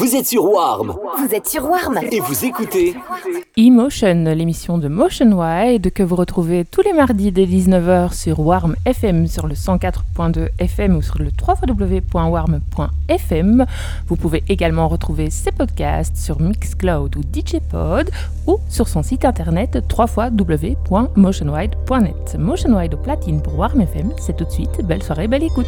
Vous êtes sur Warm Vous êtes sur Warm et vous écoutez Emotion, l'émission de Motion Wide que vous retrouvez tous les mardis dès 19h sur Warm FM sur le 104.2 FM ou sur le www.warm.fm. Vous pouvez également retrouver ces podcasts sur Mixcloud ou DJpod ou sur son site internet www.motionwide.net. Motion Wide au platine pour Warm FM, c'est tout de suite. Belle soirée, belle écoute.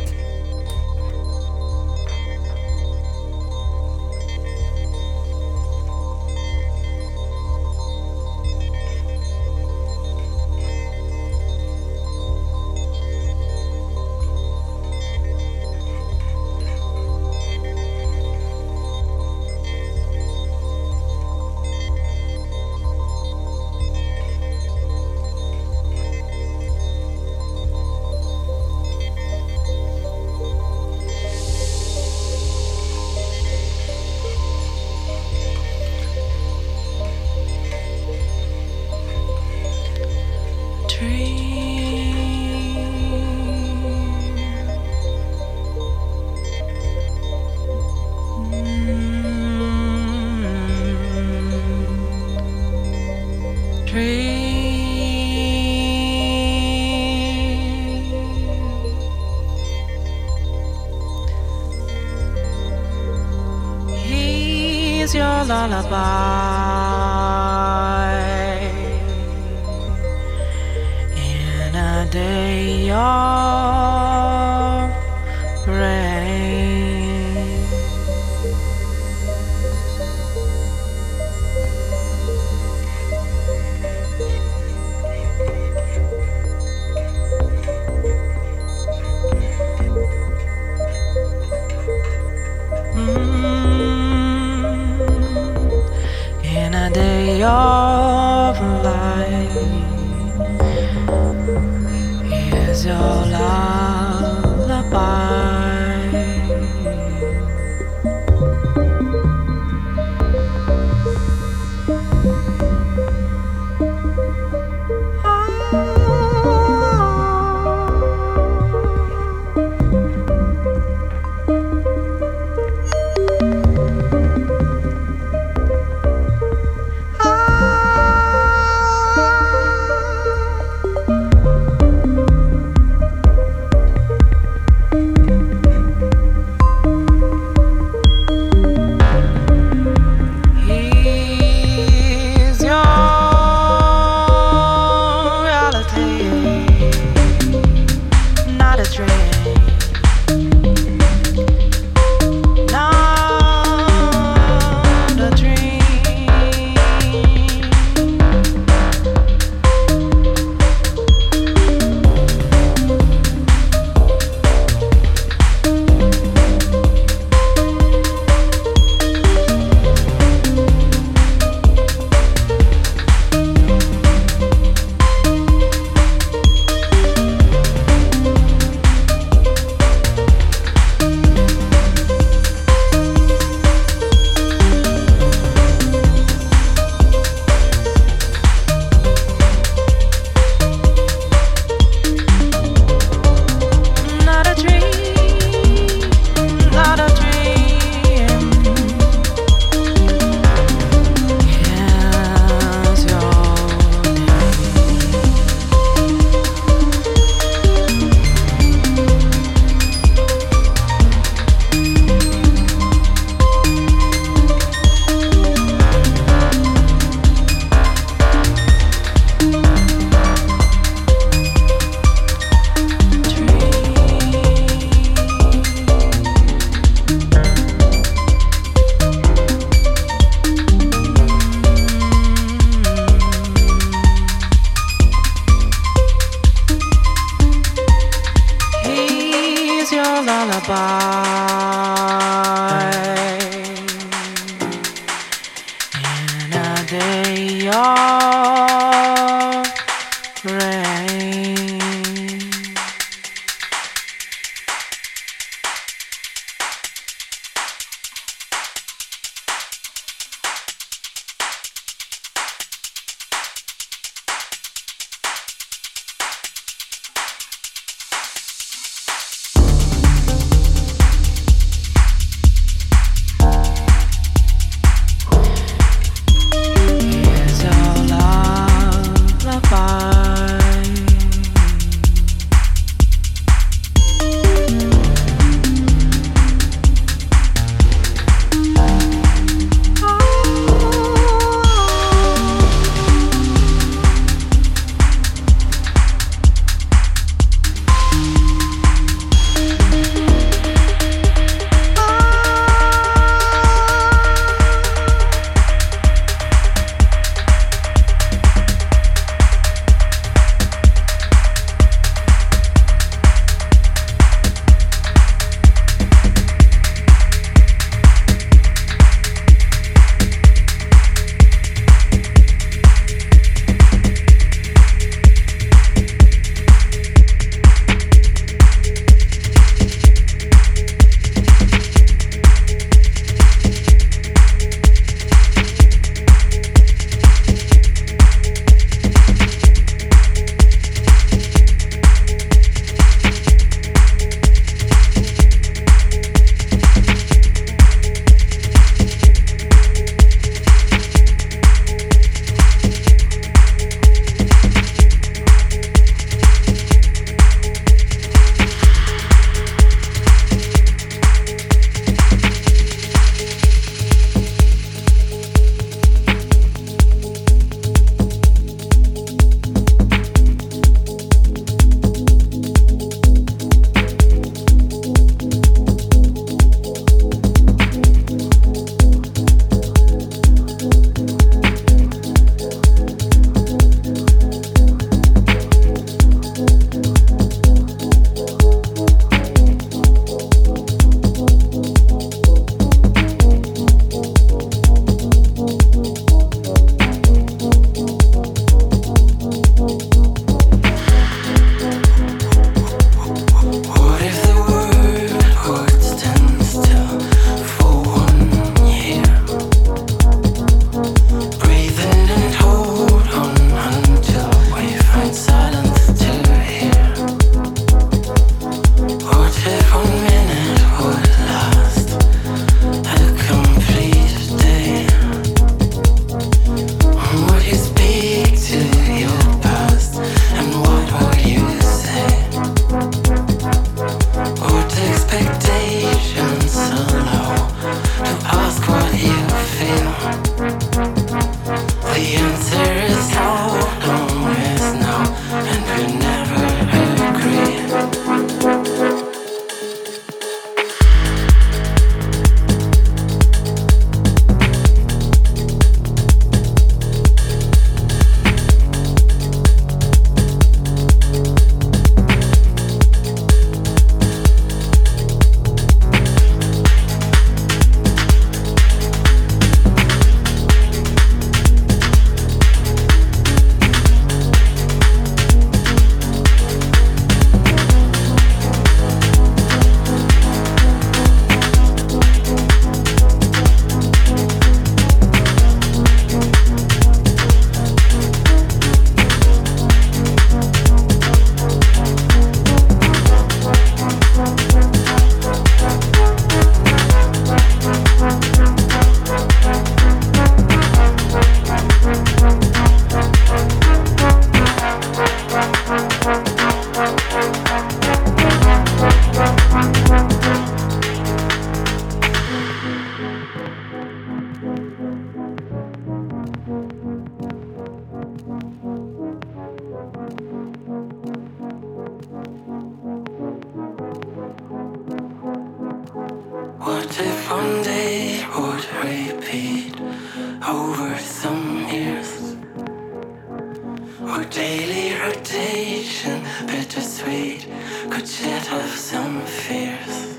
Of some fears.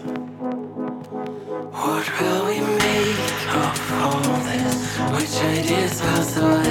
What will we make of all this? Which ideas are?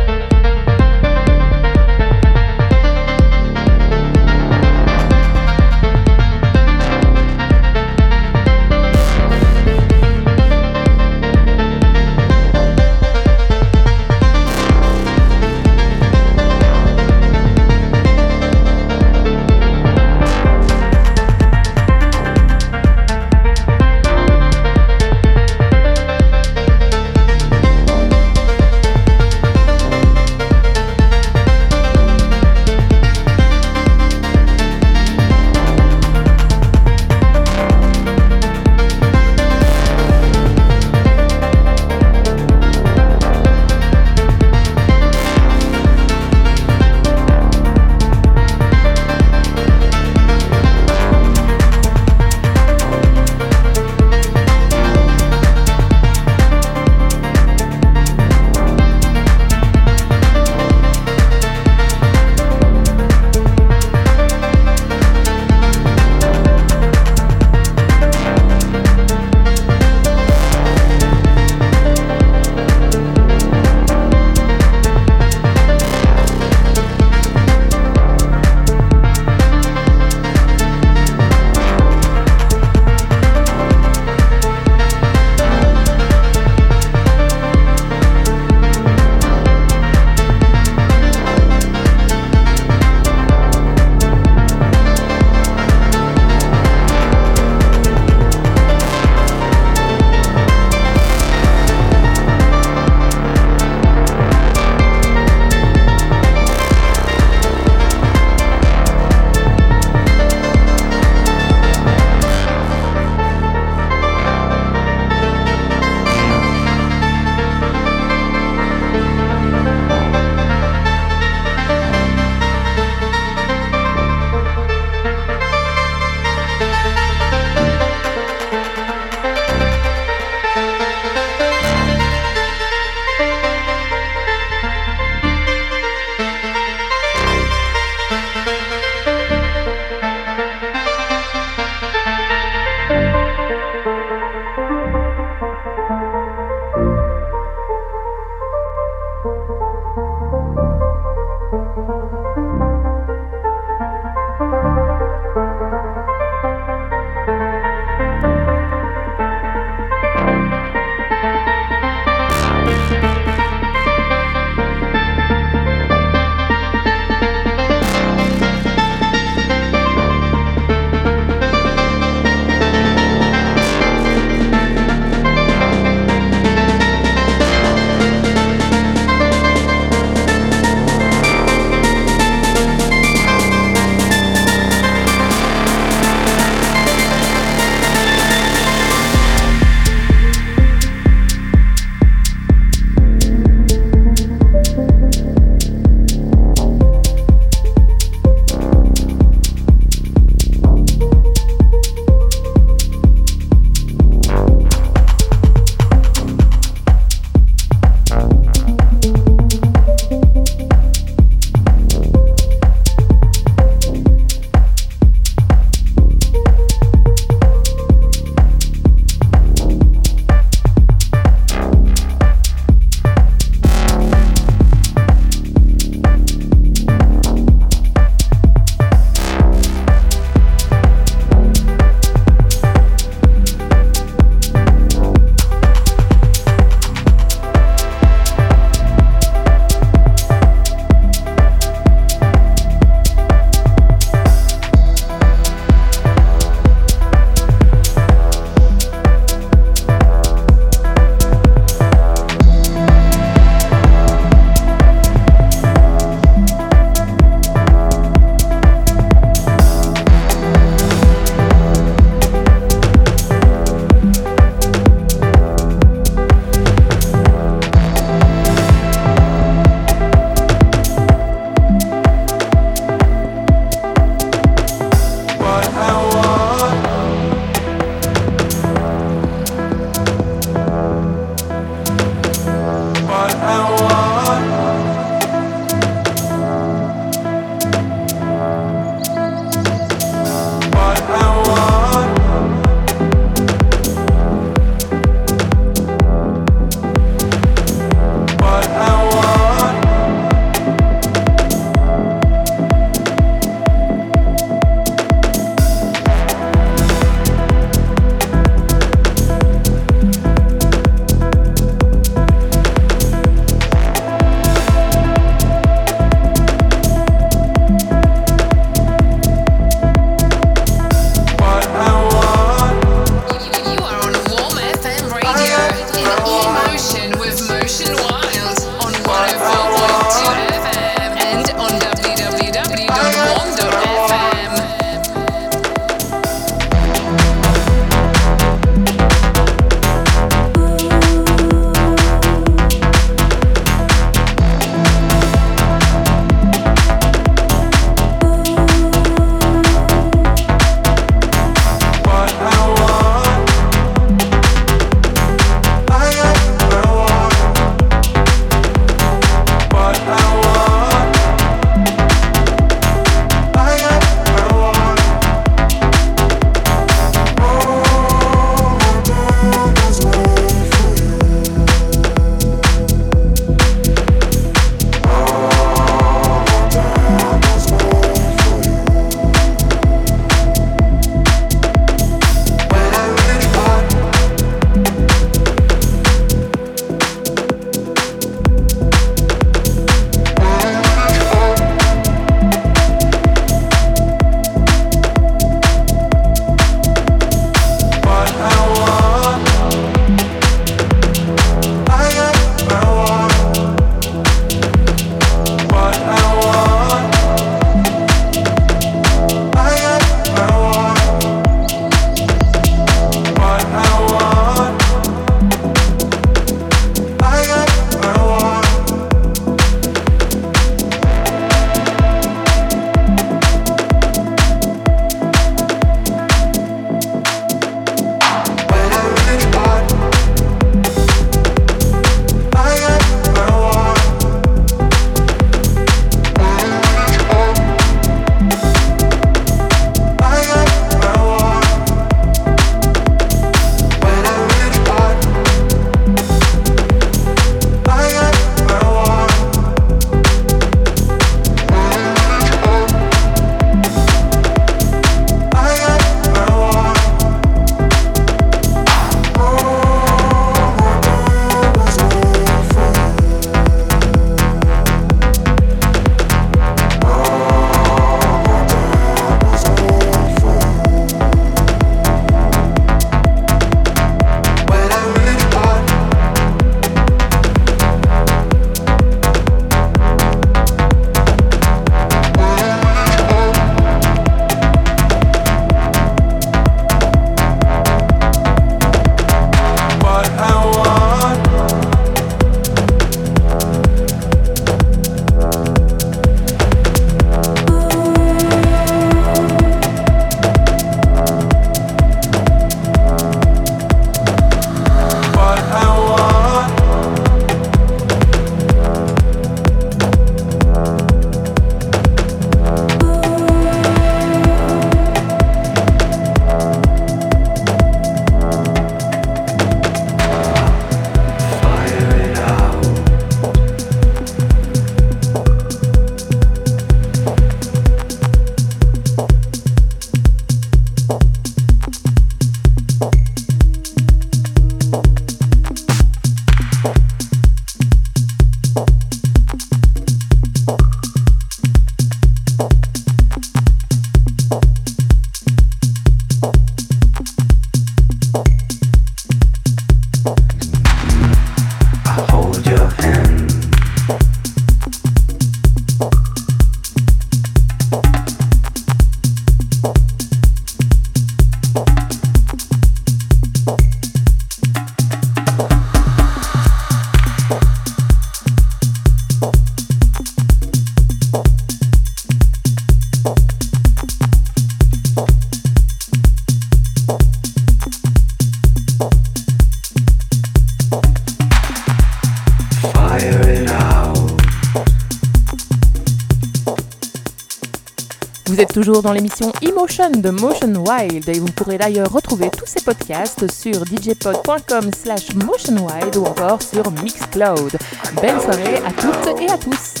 Dans l'émission Emotion de Motion Wild et vous pourrez d'ailleurs retrouver tous ces podcasts sur djpod.com slash motionwild ou encore sur Mixcloud. Belle soirée à toutes et à tous.